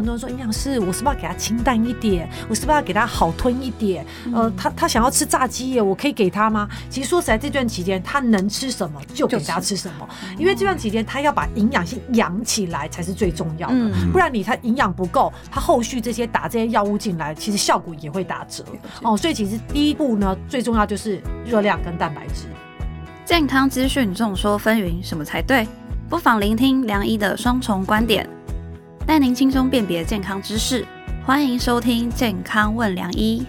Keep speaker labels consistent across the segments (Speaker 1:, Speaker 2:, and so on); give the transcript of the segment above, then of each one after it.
Speaker 1: 很多人说，营养师，我是不是要给他清淡一点？我是不是要给他好吞一点？呃，他他想要吃炸鸡耶，我可以给他吗？其实说实在，这段期间他能吃什么就给他吃什么，因为这段期间他要把营养先养起来才是最重要的，不然你他营养不够，他后续这些打这些药物进来，其实效果也会打折哦。所以其实第一步呢，最重要就是热量跟蛋白质。
Speaker 2: 健康资讯众说纷纭，什么才对？不妨聆听梁医的双重观点，带您轻松辨别健康知识。欢迎收听《健康问良医》。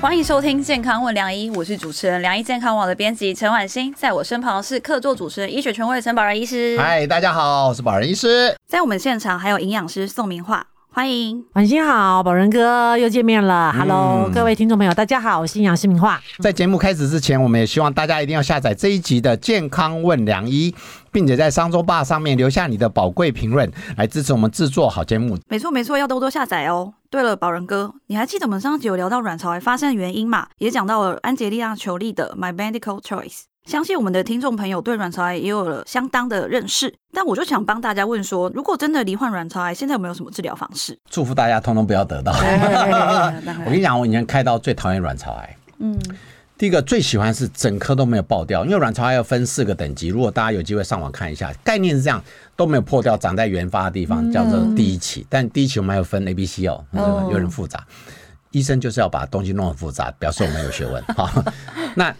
Speaker 2: 欢迎收听《健康问良医》，我是主持人良医健康网的编辑陈婉欣，在我身旁是客座主持人医学权威陈宝仁医师。
Speaker 3: 嗨，大家好，我是宝仁医师。
Speaker 2: 在我们现场还有营养师宋明樺。欢迎，
Speaker 1: 晚星好，宝仁哥又见面了。Hello，、嗯、各位听众朋友，大家好，我是营养师明化。
Speaker 3: 在节目开始之前，我们也希望大家一定要下载这一集的《健康问良医》，并且在商周吧上面留下你的宝贵评论，来支持我们制作好节目。
Speaker 2: 没错，没错，要多多下载哦。对了，宝仁哥，你还记得我们上集有聊到卵巢癌发生的原因嘛？也讲到了安洁莉娜·裘丽的《My Medical Choice》。相信我们的听众朋友对卵巢癌也有了相当的认识，但我就想帮大家问说，如果真的罹患卵巢癌，现在有没有什么治疗方式？
Speaker 3: 祝福大家通通不要得到。我跟你讲，我以前开刀最讨厌卵巢癌。嗯，第一个最喜欢是整颗都没有爆掉，因为卵巢癌要分四个等级。如果大家有机会上网看一下，概念是这样，都没有破掉，长在原发的地方叫做第一期。但第一期我们还有分 A、B、C 哦，有点复杂。医生就是要把东西弄很复杂，表示我们有学问。好，那。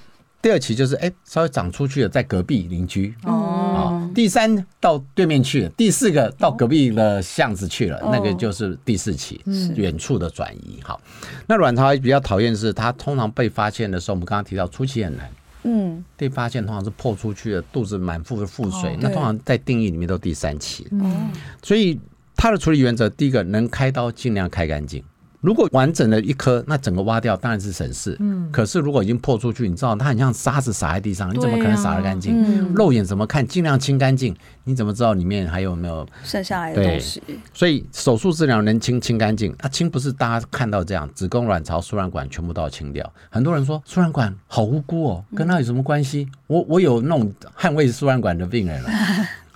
Speaker 3: 第二期就是哎，稍微长出去了，在隔壁邻居哦。第三到对面去了，第四个到隔壁的巷子去了，哦、那个就是第四期，远处的转移。好，那卵巢癌比较讨厌的是，它通常被发现的时候，我们刚刚提到初期很难，嗯，被发现通常是破出去的，肚子满腹的腹水，哦、那通常在定义里面都第三期。嗯，所以它的处理原则，第一个能开刀尽量开干净。如果完整的一颗，那整个挖掉当然是省事。嗯，可是如果已经破出去，你知道它很像沙子撒在地上，你怎么可能撒得干净？嗯，肉眼怎么看？尽量清干净，你怎么知道里面还有没有
Speaker 2: 剩下来的东西？
Speaker 3: 所以手术治疗能清清干净，它清不是大家看到这样，子宫、卵巢、输卵管全部都要清掉。很多人说输卵管好无辜哦，跟它有什么关系？我我有那种捍卫输卵管的病人了。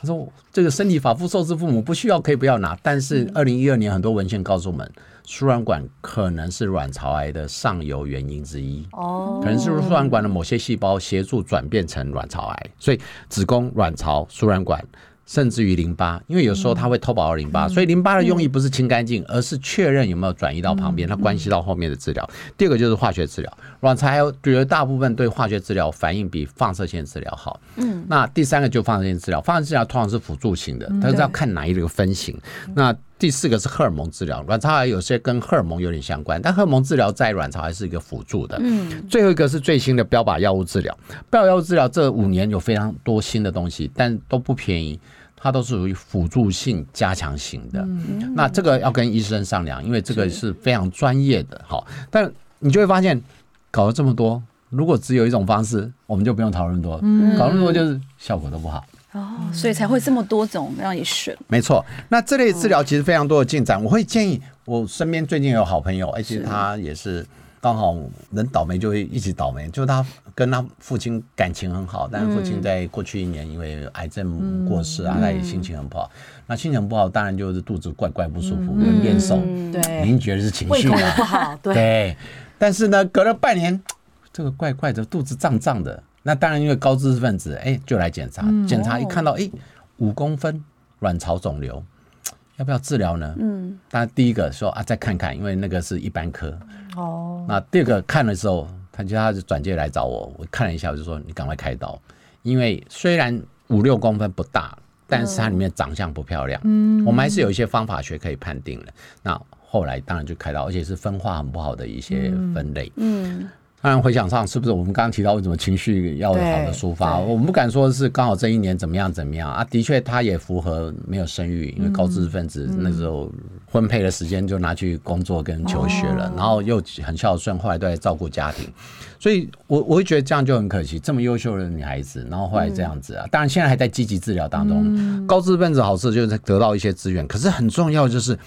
Speaker 3: 他说这个身体发肤受之父母，不需要可以不要拿。但是二零一二年很多文献告诉我们。输卵管可能是卵巢癌的上游原因之一，哦，可能是输卵管的某些细胞协助转变成卵巢癌，所以子宫、卵巢、输卵管。甚至于淋巴，因为有时候它会偷跑到淋巴，所以淋巴的用意不是清干净，而是确认有没有转移到旁边，它关系到后面的治疗。第二个就是化学治疗，卵巢癌觉得大部分对化学治疗反应比放射线治疗好。嗯，那第三个就放射线治疗，放射线治疗通常是辅助型的，它是要看哪一个分型。那第四个是荷尔蒙治疗，卵巢癌有些跟荷尔蒙有点相关，但荷尔蒙治疗在卵巢癌是一个辅助的。嗯，最后一个是最新的标靶药物治疗，标靶药物治疗这五年有非常多新的东西，但都不便宜。它都是属于辅助性加强型的，嗯、那这个要跟医生商量，因为这个是非常专业的。好，但你就会发现，搞了这么多，如果只有一种方式，我们就不用讨论多，嗯、搞那么多就是效果都不好。
Speaker 2: 哦，所以才会这么多种让你选。
Speaker 3: 没错，那这类治疗其实非常多的进展，我会建议我身边最近有好朋友，而且他也是。刚好人倒霉就会一起倒霉，就是他跟他父亲感情很好，但是父亲在过去一年因为癌症过世啊，他也心情很不好。那心情不好，当然就是肚子怪怪不舒服，人变瘦。对，您觉得是情绪
Speaker 1: 不好？对。
Speaker 3: 但是呢，隔了半年，这个怪怪的，肚子胀胀的。那当然因为高知识分子，哎，就来检查，检查一看到，哎，五公分卵巢肿瘤。要不要治疗呢？嗯，当然第一个说啊，再看看，因为那个是一般科。哦。那第二个看的时候，他就他就转介来找我，我看了一下，我就说你赶快开刀，因为虽然五六公分不大，但是它里面长相不漂亮。嗯。我们还是有一些方法学可以判定的。那后来当然就开刀，而且是分化很不好的一些分类。嗯。嗯当然回想上是不是我们刚刚提到为什么情绪要有好的抒发？我们不敢说是刚好这一年怎么样怎么样啊。的确，他也符合没有生育，因为高知识分子那时候婚配的时间就拿去工作跟求学了，然后又很孝顺，后来都在照顾家庭。所以我我会觉得这样就很可惜，这么优秀的女孩子，然后后来这样子啊。当然现在还在积极治疗当中。高知识分子好处就是得到一些资源，可是很重要就是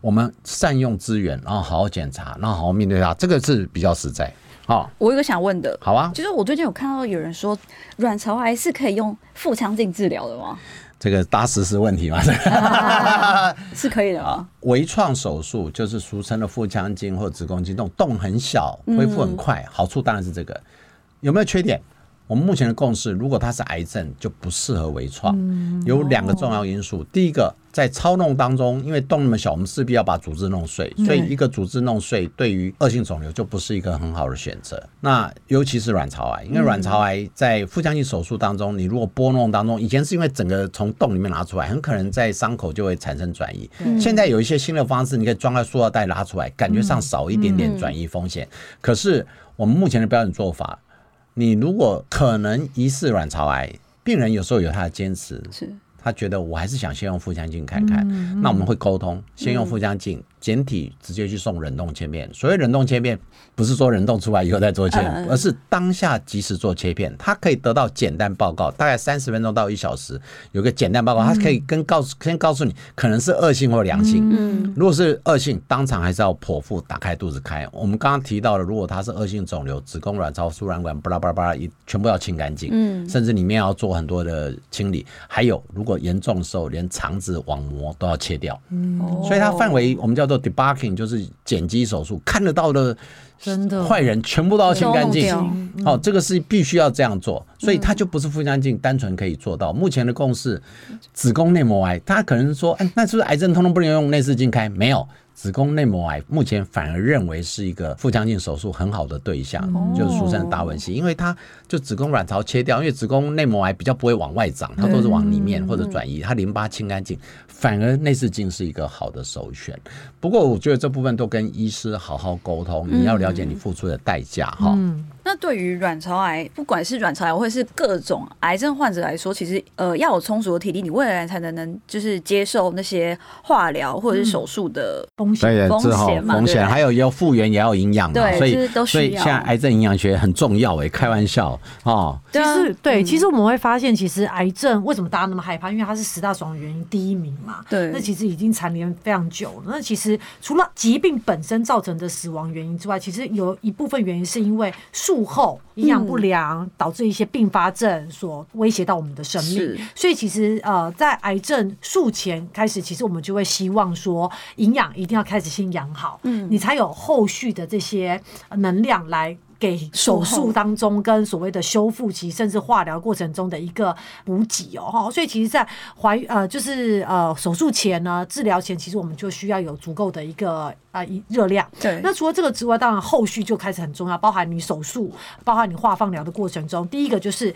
Speaker 3: 我们善用资源，然后好好检查，然后好好面对它，这个是比较实在。好，
Speaker 2: 我有想问的，
Speaker 3: 好啊，
Speaker 2: 就是我最近有看到有人说，卵巢癌是可以用腹腔镜治疗的吗？
Speaker 3: 这个搭实施问题吗？
Speaker 2: 是可以的啊？
Speaker 3: 微创手术就是俗称的腹腔镜或子宫镜，洞洞很小，恢复很快，好处当然是这个。有没有缺点？我们目前的共识，如果它是癌症，就不适合微创。有两个重要因素，第一个。在操弄当中，因为洞那么小，我们势必要把组织弄碎，所以一个组织弄碎，对于恶性肿瘤就不是一个很好的选择。那尤其是卵巢癌，因为卵巢癌在腹腔镜手术当中，你如果拨弄当中，以前是因为整个从洞里面拿出来，很可能在伤口就会产生转移。现在有一些新的方式，你可以装在塑料袋拉出来，感觉上少一点点转移风险。可是我们目前的标准做法，你如果可能疑似卵巢癌，病人有时候有他的坚持。是。他觉得我还是想先用腹腔镜看看，那我们会沟通，先用腹腔镜。简体直接去送冷冻切片，所谓冷冻切片，不是说冷冻出来以后再做切片，而是当下及时做切片，它可以得到简单报告，大概三十分钟到一小时，有个简单报告，它可以跟告诉先告诉你可能是恶性或良性。嗯，如果是恶性，当场还是要剖腹打开肚子开。我们刚刚提到了，如果它是恶性肿瘤，子宫、卵巢、输卵管，巴拉巴拉巴拉，一全部要清干净。嗯，甚至里面要做很多的清理。还有，如果严重的时候，连肠子网膜都要切掉。嗯，所以它范围我们叫做。Debulking 就是剪辑手术，看得到的坏人全部都要清干净。哦，这个是必须要这样做，所以它就不是腹腔镜单纯可以做到。目前的共识，子宫内膜癌，他可能说，哎，那是不是癌症通通不能用内视镜开？没有。子宫内膜癌目前反而认为是一个腹腔镜手术很好的对象，就是俗称的达文西，因为它就子宫卵巢切掉，因为子宫内膜癌比较不会往外长，它都是往里面或者转移，它淋巴清干净，反而内视镜是一个好的首选。不过我觉得这部分都跟医师好好沟通，你要了解你付出的代价哈。
Speaker 2: 那对于卵巢癌，不管是卵巢癌或是各种癌症患者来说，其实呃要有充足的体力，你未来才能能就是接受那些化疗或者是手术的风险风险嘛，
Speaker 3: 风险还有要复原也要营养嘛，所以所以现在癌症营养学很重要哎，开玩笑哦。
Speaker 1: 其实对，其实我们会发现，其实癌症为什么大家那么害怕？因为它是十大死亡原因第一名嘛。对，那其实已经蝉联非常久了。那其实除了疾病本身造成的死亡原因之外，其实有一部分原因是因为术后营养不良导致一些并发症所威胁到我们的生命，所以其实呃，在癌症术前开始，其实我们就会希望说，营养一定要开始先养好，嗯，你才有后续的这些能量来。给手术当中跟所谓的修复期甚至化疗过程中的一个补给哦，所以其实，在怀呃就是呃手术前呢，治疗前，其实我们就需要有足够的一个啊热量。对。那除了这个之外，当然后续就开始很重要，包含你手术，包含你化放疗的过程中，第一个就是。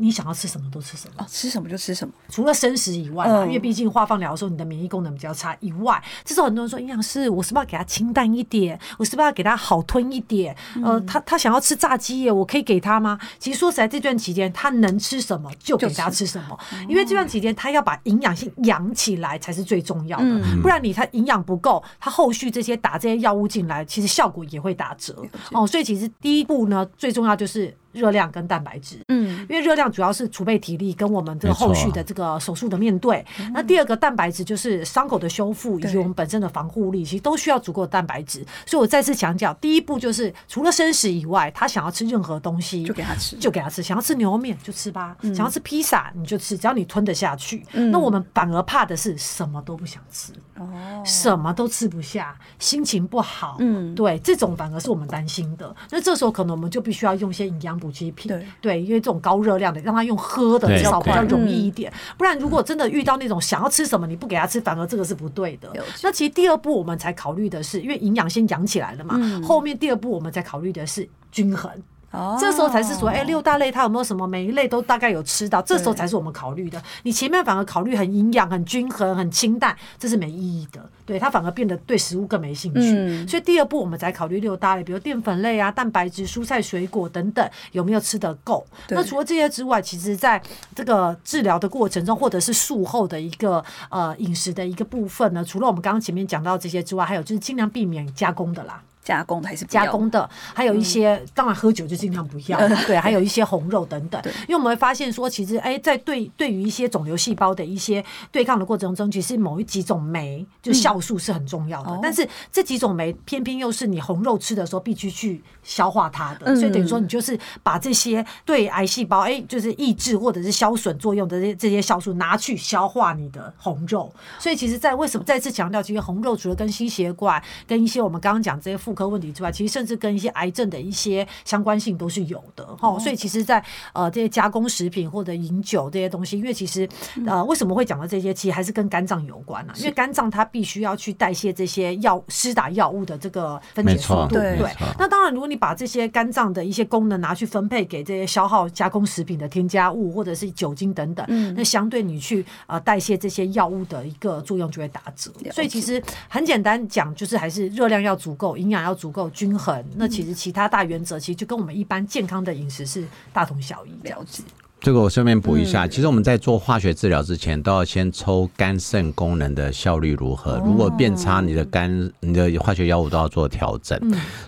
Speaker 1: 你想要吃什么都吃什么，
Speaker 2: 哦，吃什么就吃什么。
Speaker 1: 除了生食以外嘛，因为毕竟化放疗的时候，你的免疫功能比较差以外，这时候很多人说营养师，我是不是要给他清淡一点？我是不是要给他好吞一点？呃，他他想要吃炸鸡耶，我可以给他吗？其实说实在，这段期间他能吃什么就给他吃什么，因为这段期间他要把营养性养起来才是最重要的，不然你他营养不够，他后续这些打这些药物进来，其实效果也会打折哦。所以其实第一步呢，最重要就是。热量跟蛋白质，嗯，因为热量主要是储备体力跟我们这个后续的这个手术的面对。那第二个蛋白质就是伤口的修复以及我们本身的防护力，其实都需要足够的蛋白质。所以我再次强调，第一步就是除了生食以外，他想要吃任何东西就给他吃，就给他吃。想要吃牛肉面就吃吧，想要吃披萨你就吃，只要你吞得下去。那我们反而怕的是什么都不想吃，哦，什么都吃不下，心情不好，嗯，对，这种反而是我们担心的。那这时候可能我们就必须要用一些营养补。补给品，对对，因为这种高热量的，让他用喝的至少比较容易一点。不然，如果真的遇到那种想要吃什么你不给他吃，反而这个是不对的。那其实第二步我们才考虑的是，因为营养先养起来了嘛，后面第二步我们才考虑的是均衡。哦，这时候才是说，哎，六大类它有没有什么每一类都大概有吃到？这时候才是我们考虑的。你前面反而考虑很营养、很均衡、很清淡，这是没意义的。对，它反而变得对食物更没兴趣。嗯，所以第二步我们才考虑六大类，比如淀粉类啊、蛋白质、蔬菜、水果等等有没有吃得够。那除了这些之外，其实在这个治疗的过程中，或者是术后的一个呃饮食的一个部分呢，除了我们刚刚前面讲到这些之外，还有就是尽量避免加工的啦。
Speaker 2: 加工的还是
Speaker 1: 加工的，还有一些、嗯、当然喝酒就尽量不要，对，还有一些红肉等等。因为我们会发现说，其实哎，在对对于一些肿瘤细胞的一些对抗的过程中，其实某一几种酶就酵素是很重要的，嗯、但是这几种酶偏偏又是你红肉吃的时候必须去消化它的，嗯、所以等于说你就是把这些对癌细胞哎就是抑制或者是消损作用的这些这些酵素拿去消化你的红肉。所以其实，在为什么再次强调，其实红肉除了跟心血管跟一些我们刚刚讲这些妇科问题之外，其实甚至跟一些癌症的一些相关性都是有的哈。哦、所以其实在，在呃这些加工食品或者饮酒这些东西，因为其实呃为什么会讲到这些，其实还是跟肝脏有关啊。因为肝脏它必须要去代谢这些药施打药物的这个分解速度。对，那当然，如果你把这些肝脏的一些功能拿去分配给这些消耗加工食品的添加物或者是酒精等等，嗯、那相对你去呃代谢这些药物的一个作用就会打折。所以其实很简单讲，就是还是热量要足够，营养要足够，均衡。那其实其他大原则，其实就跟我们一般健康的饮食是大同小异。了解。
Speaker 3: 这个我顺便补一下，其实我们在做化学治疗之前，都要先抽肝肾功能的效率如何。如果变差，你的肝、你的化学药物都要做调整。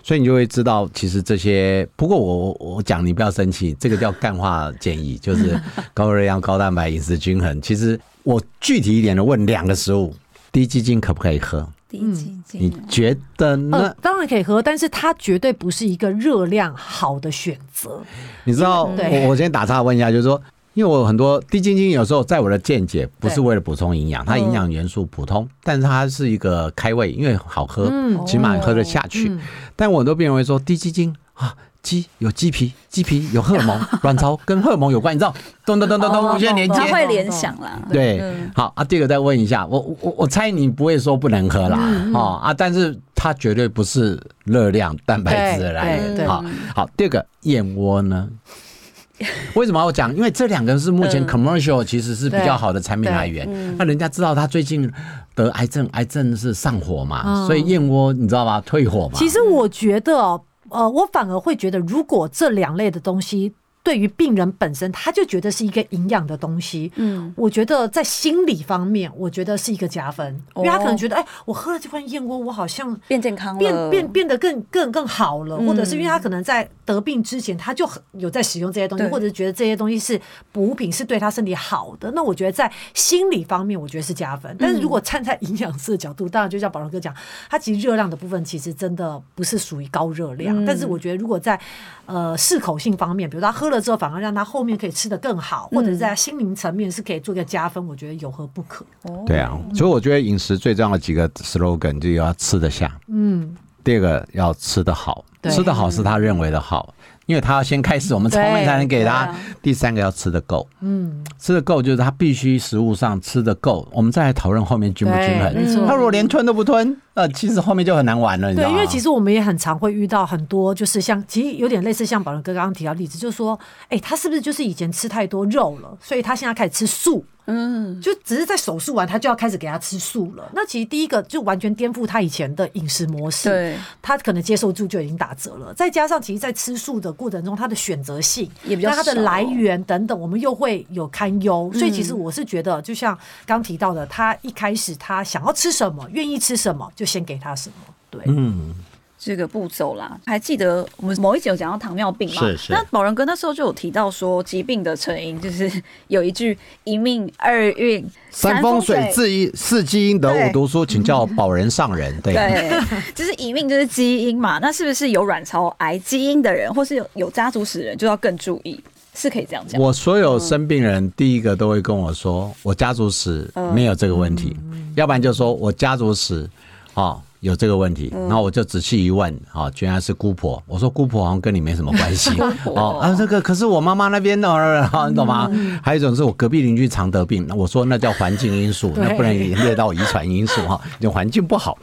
Speaker 3: 所以你就会知道，其实这些。不过我我讲你不要生气，这个叫干化建议，就是 高热量、高蛋白饮食均衡。其实我具体一点的问两个食物。低基金可不可以喝？
Speaker 2: 滴鸡精，
Speaker 3: 你觉得呢？
Speaker 1: 呃，当然可以喝，但是它绝对不是一个热量好的选择。
Speaker 3: 你知道，我我先打岔问一下，就是说，因为我很多低筋精有时候在我的见解不是为了补充营养，它营养元素普通，但是它是一个开胃，因为好喝，起码喝得下去。但我很多病人会说滴鸡精啊。鸡有鸡皮，鸡皮有荷尔蒙，卵巢跟荷尔蒙有关，你知道？咚咚咚咚咚，无限连接，
Speaker 2: 会联想啦。
Speaker 3: 对，好啊，第二个再问一下，我我我猜你不会说不能喝啦，哦啊，但是它绝对不是热量、蛋白质的来源。好，好，第二个燕窝呢？为什么要讲？因为这两个是目前 commercial 其实是比较好的产品来源。那人家知道他最近得癌症，癌症是上火嘛，所以燕窝你知道吧？退火嘛。
Speaker 1: 其实我觉得。呃，我反而会觉得，如果这两类的东西。对于病人本身，他就觉得是一个营养的东西。嗯，我觉得在心理方面，我觉得是一个加分，因为他可能觉得，哎，我喝了这款燕窝，我好像
Speaker 2: 变健康了，
Speaker 1: 变变变得更更更好了，或者是因为他可能在得病之前，他就很有在使用这些东西，或者是觉得这些东西是补品，是对他身体好的。那我觉得在心理方面，我觉得是加分。但是如果站在营养师的角度，当然就像保仁哥讲，他其实热量的部分其实真的不是属于高热量。但是我觉得如果在呃适口性方面，比如他喝了之后，反而让他后面可以吃得更好，或者是在心灵层面是可以做一个加分，我觉得有何不可？
Speaker 3: 对啊，所以我觉得饮食最重要的几个 slogan 就要吃得下，嗯，第二个要吃得好，吃得好是他认为的好。因为他要先开始，我们才能才能给他。第三个要吃得够，嗯，吃得够就是他必须食物上吃得够，我们再来讨论后面均不均衡。他如果连吞都不吞，呃，其实后面就很难玩了，你知道吗？
Speaker 1: 对，因为其实我们也很常会遇到很多，就是像其实有点类似像宝伦哥刚刚提到例子，就是说，哎，他是不是就是以前吃太多肉了，所以他现在开始吃素？嗯，就只是在手术完，他就要开始给他吃素了。那其实第一个就完全颠覆他以前的饮食模式，对，他可能接受度就已经打折了。再加上，其实，在吃素的过程中，他的选择性也比较少，它的来源等等，我们又会有堪忧。所以，其实我是觉得，就像刚提到的，他一开始他想要吃什么，愿意吃什么，就先给他什么。对，嗯。
Speaker 2: 这个步骤啦，还记得我们某一集有讲到糖尿病吗？
Speaker 3: 是是。
Speaker 2: 那保仁哥那时候就有提到说，疾病的成因就是有一句一命二运
Speaker 3: 三风水四一四基因得五读书，请教保仁上人。对，
Speaker 2: 对，就是一命就是基因嘛。那是不是有卵巢癌基因的人，或是有有家族史的人，就要更注意？是可以这样讲。
Speaker 3: 我所有生病人第一个都会跟我说，我家族史没有这个问题，要不然就说我家族史啊。有这个问题，然后我就仔细一问，啊，居然是姑婆。我说姑婆好像跟你没什么关系，哦啊，这个可是我妈妈那边的，你懂吗？还有一种是我隔壁邻居常得病，那我说那叫环境因素，那不能连累到遗传因素哈，就环境不好。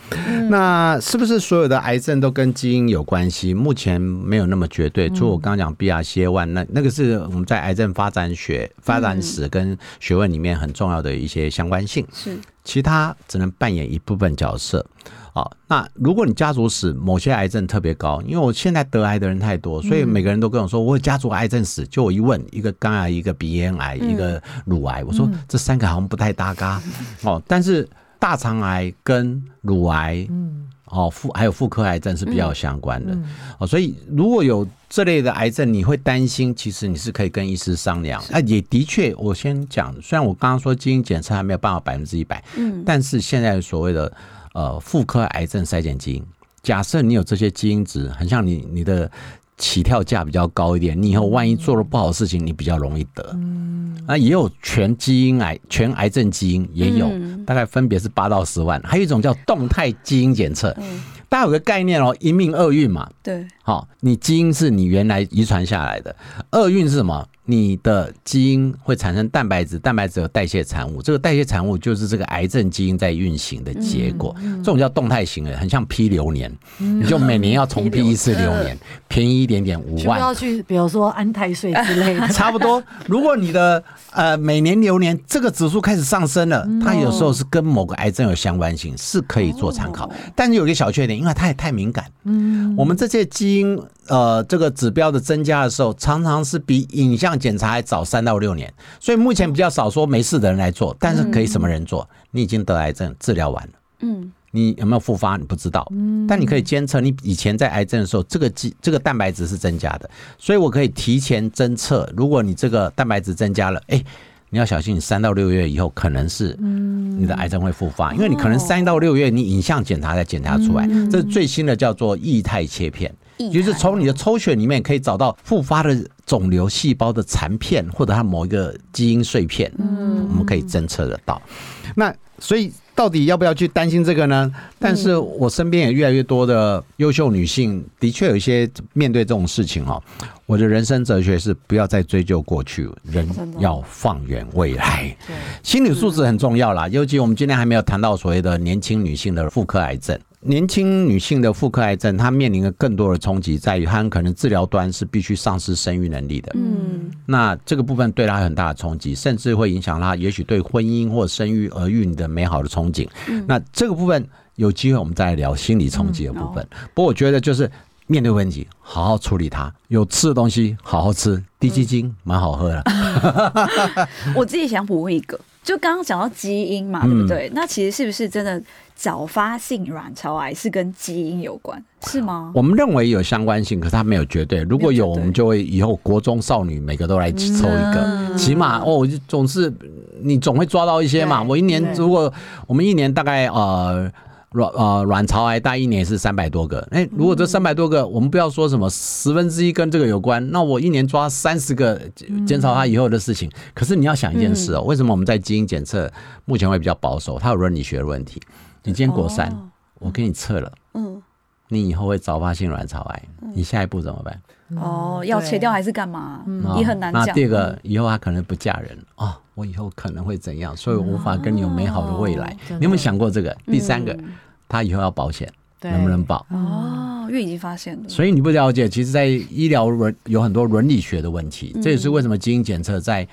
Speaker 3: 那是不是所有的癌症都跟基因有关系？目前没有那么绝对。除了我刚刚讲 BRCA1，那那个是我们在癌症发展学、发展史跟学问里面很重要的一些相关性，是其他只能扮演一部分角色。好，那如果你家族史某些癌症特别高，因为我现在得癌的人太多，所以每个人都跟我说我有家族癌症史。就我一问，一个肝癌，一个鼻咽癌，一个乳癌，我说这三个好像不太搭嘎。哦，但是大肠癌跟乳癌，哦，妇还有妇科癌症是比较相关的哦，所以如果有这类的癌症，你会担心，其实你是可以跟医师商量。啊，也的确，我先讲，虽然我刚刚说基因检测还没有办法百分之一百，嗯，但是现在所谓的呃妇科癌症筛检基因，假设你有这些基因值，很像你你的。起跳价比较高一点，你以后万一做了不好的事情，你比较容易得。嗯，那也有全基因癌、全癌症基因也有，大概分别是八到十万。还有一种叫动态基因检测，大家有个概念哦，一命二运嘛。对，好，你基因是你原来遗传下来的，二运是什么？你的基因会产生蛋白质，蛋白质有代谢产物，这个代谢产物就是这个癌症基因在运行的结果。这种叫动态型的，很像批流年，你就每年要重批一次流年，便宜一点点五万。
Speaker 1: 要去，比如说安太岁之类的。
Speaker 3: 差不多，如果你的呃每年流年这个指数开始上升了，它有时候是跟某个癌症有相关性，是可以做参考。但是有一个小缺点，因为它也太敏感。嗯，我们这些基因。呃，这个指标的增加的时候，常常是比影像检查还早三到六年，所以目前比较少说没事的人来做，但是可以什么人做？你已经得癌症，治疗完了，嗯，你有没有复发？你不知道，嗯，但你可以监测你以前在癌症的时候，这个基这个蛋白质是增加的，所以我可以提前侦测，如果你这个蛋白质增加了，哎。你要小心，你三到六月以后可能是你的癌症会复发，因为你可能三到六月你影像检查才检查出来，这是最新的叫做异态切片，就是从你的抽血里面可以找到复发的肿瘤细胞的残片或者它某一个基因碎片，嗯我们可以侦测得到。那所以。到底要不要去担心这个呢？但是我身边也越来越多的优秀女性，的确有一些面对这种事情哦。我的人生哲学是不要再追究过去，人要放眼未来。心理素质很重要啦，尤其我们今天还没有谈到所谓的年轻女性的妇科癌症。年轻女性的妇科癌症，她面临的更多的冲击在于，她可能治疗端是必须丧失生育能力的。嗯，那这个部分对她很大的冲击，甚至会影响她，也许对婚姻或生育儿育的美好的憧憬。那这个部分有机会我们再来聊心理冲击的部分。不过我觉得就是面对问题，好好处理它。有吃的东西好好吃，低基精蛮好喝的。
Speaker 2: 我自己想补问一个，就刚刚讲到基因嘛，对不对？那其实是不是真的？早发性卵巢癌是跟基因有关，是吗？
Speaker 3: 我们认为有相关性，可是它没有绝对。如果有，我们就会以后国中少女每个都来抽一个，嗯、起码哦，总是你总会抓到一些嘛。我一年如果我们一年大概呃卵呃卵巢癌大一年是三百多个，哎，如果这三百多个，我们不要说什么十分之一跟这个有关，那我一年抓三十个，减少它以后的事情。可是你要想一件事哦，为什么我们在基因检测目前会比较保守？它有伦理学的问题。你今天国三，哦、我给你测了，嗯，你以后会早发性卵巢癌，嗯、你下一步怎么办？
Speaker 2: 哦，要切掉还是干嘛？嗯，也很难讲。
Speaker 3: 那第二个，以后他可能不嫁人哦，我以后可能会怎样？所以我无法跟你有美好的未来。哦、你有没有想过这个？第三个，他以后要保险，嗯、能不能保？
Speaker 2: 哦，因为已经发现了。
Speaker 3: 所以你不了解，其实，在医疗伦有很多伦理学的问题，这也是为什么基因检测在。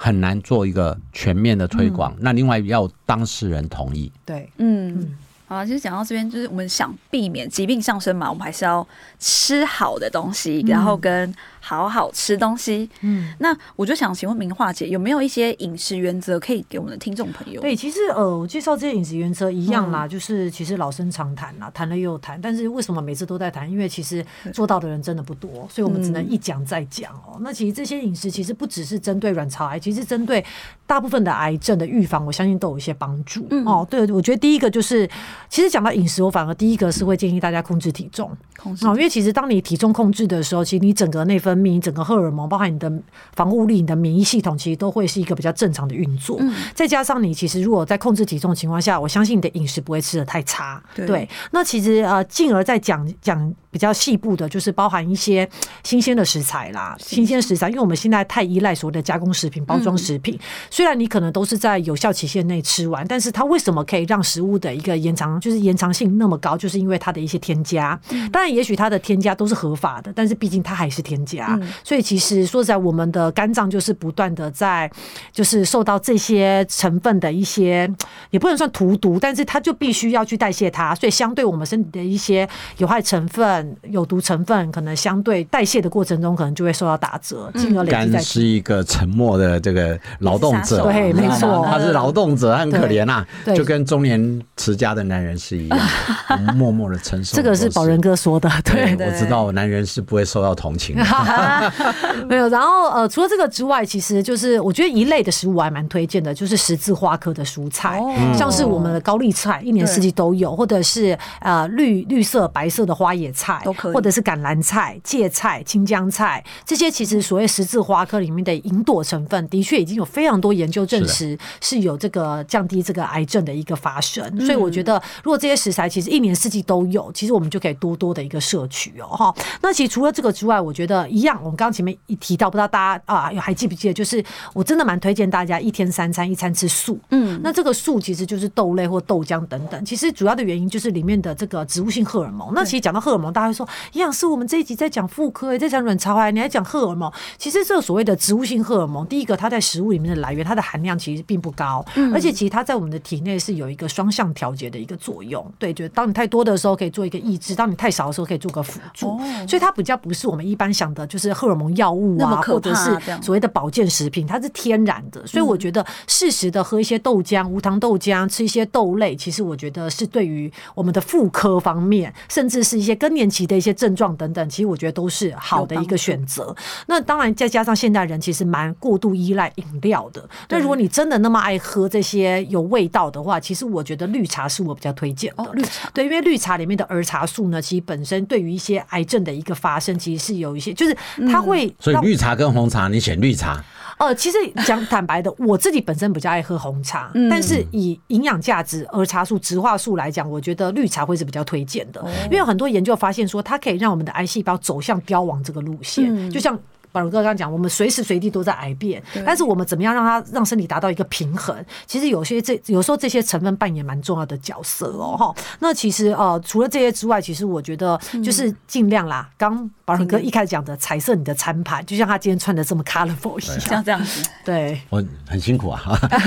Speaker 3: 很难做一个全面的推广，嗯、那另外要当事人同意。
Speaker 1: 对，
Speaker 2: 嗯，好，其实讲到这边，就是我们想避免疾病上升嘛，我们还是要吃好的东西，然后跟。好好吃东西，嗯，那我就想请问明化姐，有没有一些饮食原则可以给我们的听众朋友？
Speaker 1: 对，其实呃，我介绍这些饮食原则一样啦，嗯、就是其实老生常谈啦，谈了又谈。但是为什么每次都在谈？因为其实做到的人真的不多，所以我们只能一讲再讲哦。嗯、那其实这些饮食其实不只是针对卵巢癌，其实针对大部分的癌症的预防，我相信都有一些帮助。嗯、哦，对，我觉得第一个就是，其实讲到饮食，我反而第一个是会建议大家控制体重。控制，因为其实当你体重控制的时候，其实你整个内分泌、整个荷尔蒙，包含你的防护力、你的免疫系统，其实都会是一个比较正常的运作。嗯、再加上你其实如果在控制体重的情况下，我相信你的饮食不会吃的太差。对，对，那其实呃，进而再讲讲。比较细部的，就是包含一些新鲜的食材啦，新鲜食材，因为我们现在太依赖所谓的加工食品、包装食品。虽然你可能都是在有效期限内吃完，但是它为什么可以让食物的一个延长，就是延长性那么高，就是因为它的一些添加。当然，也许它的添加都是合法的，但是毕竟它还是添加。嗯、所以其实说实在，我们的肝脏就是不断的在，就是受到这些成分的一些，也不能算荼毒，但是它就必须要去代谢它，所以相对我们身体的一些有害成分、有毒成分，可能相对代谢的过程中，可能就会受到打折，进而累积在。
Speaker 3: 肝是一个沉默的这个劳动者，
Speaker 1: 对，没错，
Speaker 3: 他是劳动者，很可怜呐、啊，就跟中年持家的男人是一样，默默的承受。
Speaker 1: 这个是宝仁哥说的，对，
Speaker 3: 我知道男人是不会受到同情的。
Speaker 1: 没有，然后呃，除了这个之外，其实就是我觉得一类的食物我还蛮推荐的，就是十字花科的蔬菜，像是我们的高丽菜，一年四季都有，或者是呃绿绿色、白色的花野菜，都可以，或者是橄榄菜、芥菜、青江菜，这些其实所谓十字花科里面的银朵成分，的确已经有非常多研究证实是有这个降低这个癌症的一个发生，所以我觉得如果这些食材其实一年四季都有，其实我们就可以多多的一个摄取哦哈。那其实除了这个之外，我觉得一样，我们刚刚前面一提到，不知道大家啊还记不记得，就是我真的蛮推荐大家一天三餐一餐吃素，嗯，那这个素其实就是豆类或豆浆等等，其实主要的原因就是里面的这个植物性荷尔蒙。那其实讲到荷尔蒙，大家会说营养师，我们这一集在讲妇科，在讲卵巢癌，你还讲荷尔蒙？其实这个所谓的植物性荷尔蒙，第一个它在食物里面的来源，它的含量其实并不高，而且其实它在我们的体内是有一个双向调节的一个作用。对，就是当你太多的时候可以做一个抑制，当你太少的时候可以做个辅助。所以它比较不是我们一般想的，就是荷尔蒙药物啊，或者是所谓的保健食品，它是天然的。所以我觉得适时的喝一些豆浆，无糖豆浆，吃一些豆类，其实我觉得是对于我们的妇科方面，甚至是一些更年期的一些症状等等，其实我觉得都是好的一个选择。那当然再加上现代人其实蛮过度依赖饮料的。那如果你真的那么爱喝这些有味道的话，其实我觉得绿茶是我比较推荐的。绿茶对，因为绿茶里面的儿茶素呢，其实本身对于一些癌症的一个发生，其实是有一些，就是它会、嗯。
Speaker 3: 所以绿茶跟红茶，你选绿茶？
Speaker 1: 呃，其实讲坦白的，我自己本身比较爱喝红茶，嗯、但是以营养价值、儿茶素、植化素来讲，我觉得绿茶会是比较推荐的，哦、因为很多研究发现说，它可以让我们的癌细胞走向凋亡这个路线，嗯、就像。宝仁哥刚刚讲，我们随时随地都在癌变，但是我们怎么样让它让身体达到一个平衡？其实有些这有时候这些成分扮演蛮重要的角色哦。哈，那其实呃，除了这些之外，其实我觉得就是尽量啦。刚宝仁哥一开始讲的彩色你的餐盘，就像他今天穿的这么 colorful 一样，像这样子。对，
Speaker 3: 我很辛苦啊。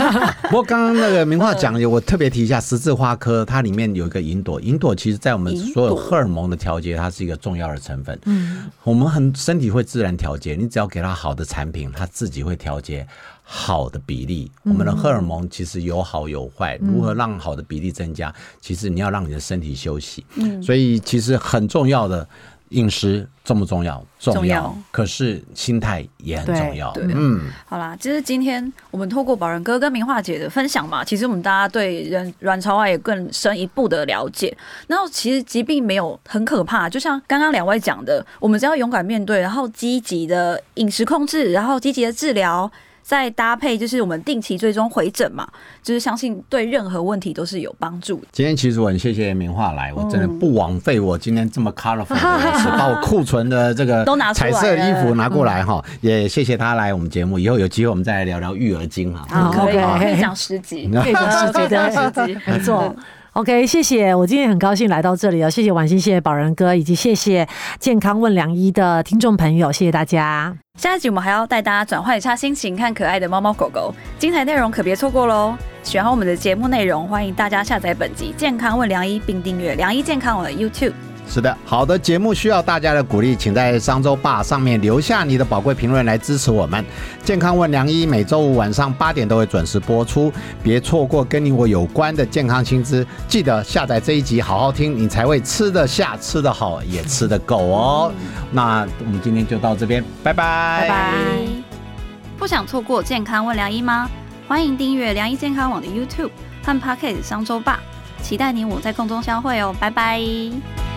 Speaker 3: 不过刚刚那个明话讲，我特别提一下十字花科，它里面有一个银朵，银朵其实在我们所有荷尔蒙的调节，它是一个重要的成分。嗯，我们很身体会自然调节。你只要给他好的产品，他自己会调节好的比例。我们的荷尔蒙其实有好有坏，如何让好的比例增加？其实你要让你的身体休息。嗯所以其实很重要的。饮食重不重要？重要。可是心态也很重要。对，嗯，
Speaker 2: 好啦，其实今天我们透过宝仁哥跟明樺姐的分享嘛，其实我们大家对人卵巢癌也更深一步的了解。然后其实疾病没有很可怕，就像刚刚两位讲的，我们只要勇敢面对，然后积极的饮食控制，然后积极的治疗。再搭配就是我们定期追踪回诊嘛，就是相信对任何问题都是有帮助的。
Speaker 3: 今天其实我很谢谢明化来，我真的不枉费我今天这么 colorful 的把我库存的这个 都拿彩色衣服拿过来哈，也谢谢他来我们节目，以后有机会我们再来聊聊育儿经哈。
Speaker 2: 可以可以讲十集，可以讲十集，讲十集，
Speaker 1: 没错。OK，谢谢，我今天很高兴来到这里哦，谢谢婉欣，谢谢宝仁哥，以及谢谢健康问良医的听众朋友，谢谢大家。
Speaker 2: 下一集我们还要带大家转换一下心情，看可爱的猫猫狗狗，精彩内容可别错过喽！喜欢我们的节目内容，欢迎大家下载本集《健康问良医》，并订阅良医健康网的 YouTube。
Speaker 3: 是的，好的节目需要大家的鼓励，请在商周吧上面留下你的宝贵评论来支持我们。健康问良医每周五晚上八点都会准时播出，别错过跟你我有关的健康新知。记得下载这一集，好好听，你才会吃得下、吃得好，也吃得够哦。那我们今天就到这边，拜拜。拜拜。
Speaker 2: 不想错过健康问良医吗？欢迎订阅良医健康网的 YouTube 和 Podcast 商周吧，期待你我在空中相会哦。拜拜。